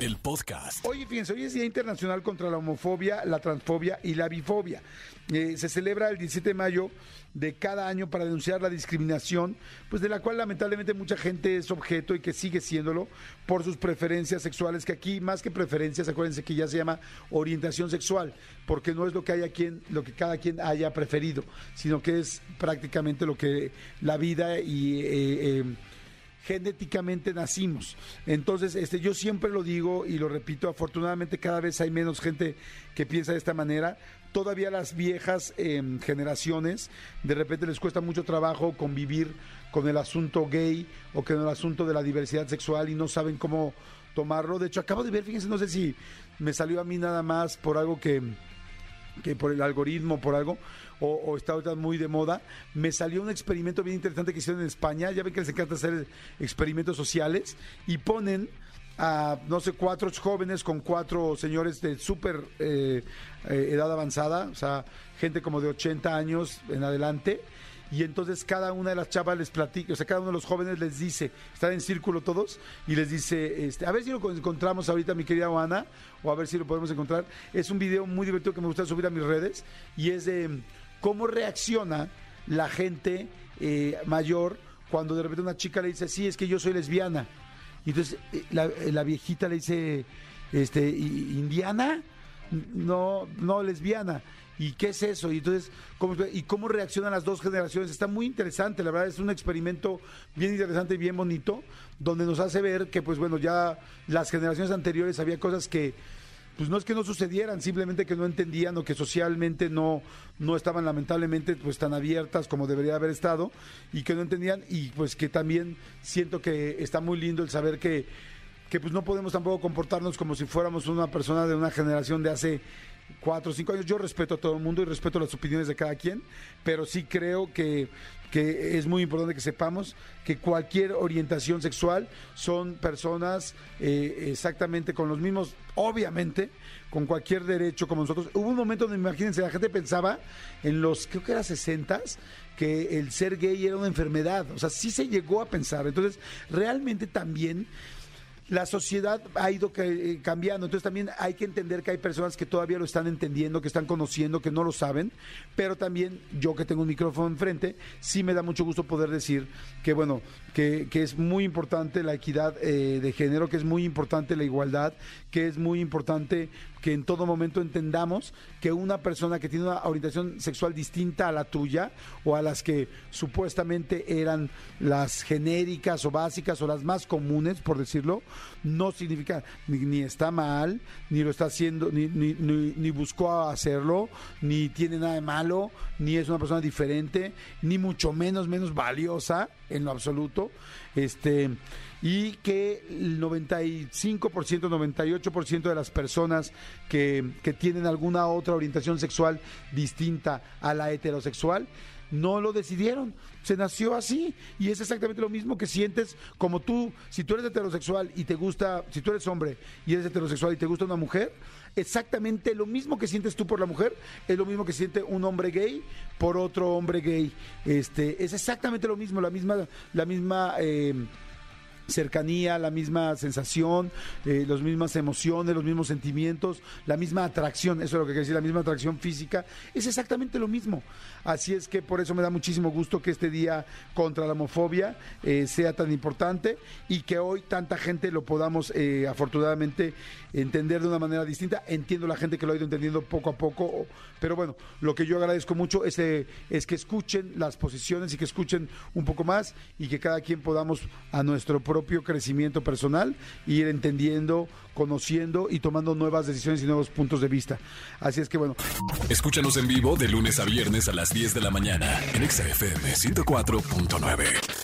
el podcast. Oye, fíjense, hoy es Día Internacional contra la Homofobia, la Transfobia y la Bifobia. Eh, se celebra el 17 de mayo de cada año para denunciar la discriminación, pues de la cual lamentablemente mucha gente es objeto y que sigue siéndolo por sus preferencias sexuales, que aquí más que preferencias, acuérdense que ya se llama orientación sexual, porque no es lo que haya quien, lo que cada quien haya preferido, sino que es prácticamente lo que la vida y eh, eh, genéticamente nacimos. Entonces, este, yo siempre lo digo y lo repito, afortunadamente cada vez hay menos gente que piensa de esta manera. Todavía las viejas em, generaciones de repente les cuesta mucho trabajo convivir con el asunto gay o con el asunto de la diversidad sexual y no saben cómo tomarlo. De hecho, acabo de ver, fíjense, no sé si me salió a mí nada más por algo que que por el algoritmo, por algo, o, está ahorita muy de moda, me salió un experimento bien interesante que hicieron en España. Ya ven que les encanta hacer experimentos sociales y ponen a, no sé, cuatro jóvenes con cuatro señores de súper eh, eh, edad avanzada, o sea, gente como de 80 años en adelante y entonces cada una de las chavas les platica, o sea, cada uno de los jóvenes les dice, están en círculo todos, y les dice, este, a ver si lo encontramos ahorita, mi querida Ana, o a ver si lo podemos encontrar. Es un video muy divertido que me gusta subir a mis redes, y es de cómo reacciona la gente eh, mayor cuando de repente una chica le dice, sí, es que yo soy lesbiana. Y entonces eh, la, eh, la viejita le dice, este, ¿indiana? No, no lesbiana. ¿Y qué es eso? Y entonces, ¿cómo, ¿y cómo reaccionan las dos generaciones? Está muy interesante, la verdad es un experimento bien interesante y bien bonito, donde nos hace ver que, pues bueno, ya las generaciones anteriores había cosas que, pues no es que no sucedieran, simplemente que no entendían o que socialmente no, no estaban lamentablemente pues tan abiertas como debería haber estado y que no entendían y pues que también siento que está muy lindo el saber que que pues no podemos tampoco comportarnos como si fuéramos una persona de una generación de hace cuatro o cinco años. Yo respeto a todo el mundo y respeto las opiniones de cada quien, pero sí creo que, que es muy importante que sepamos que cualquier orientación sexual son personas eh, exactamente con los mismos, obviamente, con cualquier derecho como nosotros. Hubo un momento donde, imagínense, la gente pensaba en los, creo que era 60 que el ser gay era una enfermedad. O sea, sí se llegó a pensar. Entonces, realmente también la sociedad ha ido eh, cambiando, entonces también hay que entender que hay personas que todavía lo están entendiendo, que están conociendo, que no lo saben, pero también yo que tengo un micrófono enfrente, sí me da mucho gusto poder decir que, bueno, que, es muy importante la equidad eh, de género, que es muy importante la igualdad, que es muy importante que en todo momento entendamos que una persona que tiene una orientación sexual distinta a la tuya o a las que supuestamente eran las genéricas o básicas o las más comunes, por decirlo, no significa ni, está mal, ni lo está haciendo, ni, ni, buscó hacerlo, ni tiene nada de malo, ni es una persona diferente, ni mucho menos menos valiosa en lo absoluto. Este y que el 95%, 98% de las personas que, que tienen alguna otra orientación sexual distinta a la heterosexual, no lo decidieron, se nació así y es exactamente lo mismo que sientes como tú, si tú eres heterosexual y te gusta, si tú eres hombre y eres heterosexual y te gusta una mujer, exactamente lo mismo que sientes tú por la mujer es lo mismo que siente un hombre gay por otro hombre gay. Este, es exactamente lo mismo, la misma, la misma eh, cercanía, la misma sensación, eh, las mismas emociones, los mismos sentimientos, la misma atracción, eso es lo que quiere decir, la misma atracción física, es exactamente lo mismo. Así es que por eso me da muchísimo gusto que este día contra la homofobia eh, sea tan importante y que hoy tanta gente lo podamos eh, afortunadamente entender de una manera distinta. Entiendo la gente que lo ha ido entendiendo poco a poco, pero bueno, lo que yo agradezco mucho es, es que escuchen las posiciones y que escuchen un poco más y que cada quien podamos a nuestro propio crecimiento personal ir entendiendo, conociendo y tomando nuevas decisiones y nuevos puntos de vista. Así es que bueno. Escúchanos en vivo de lunes a viernes a las 10 de la mañana en XFM 104.9.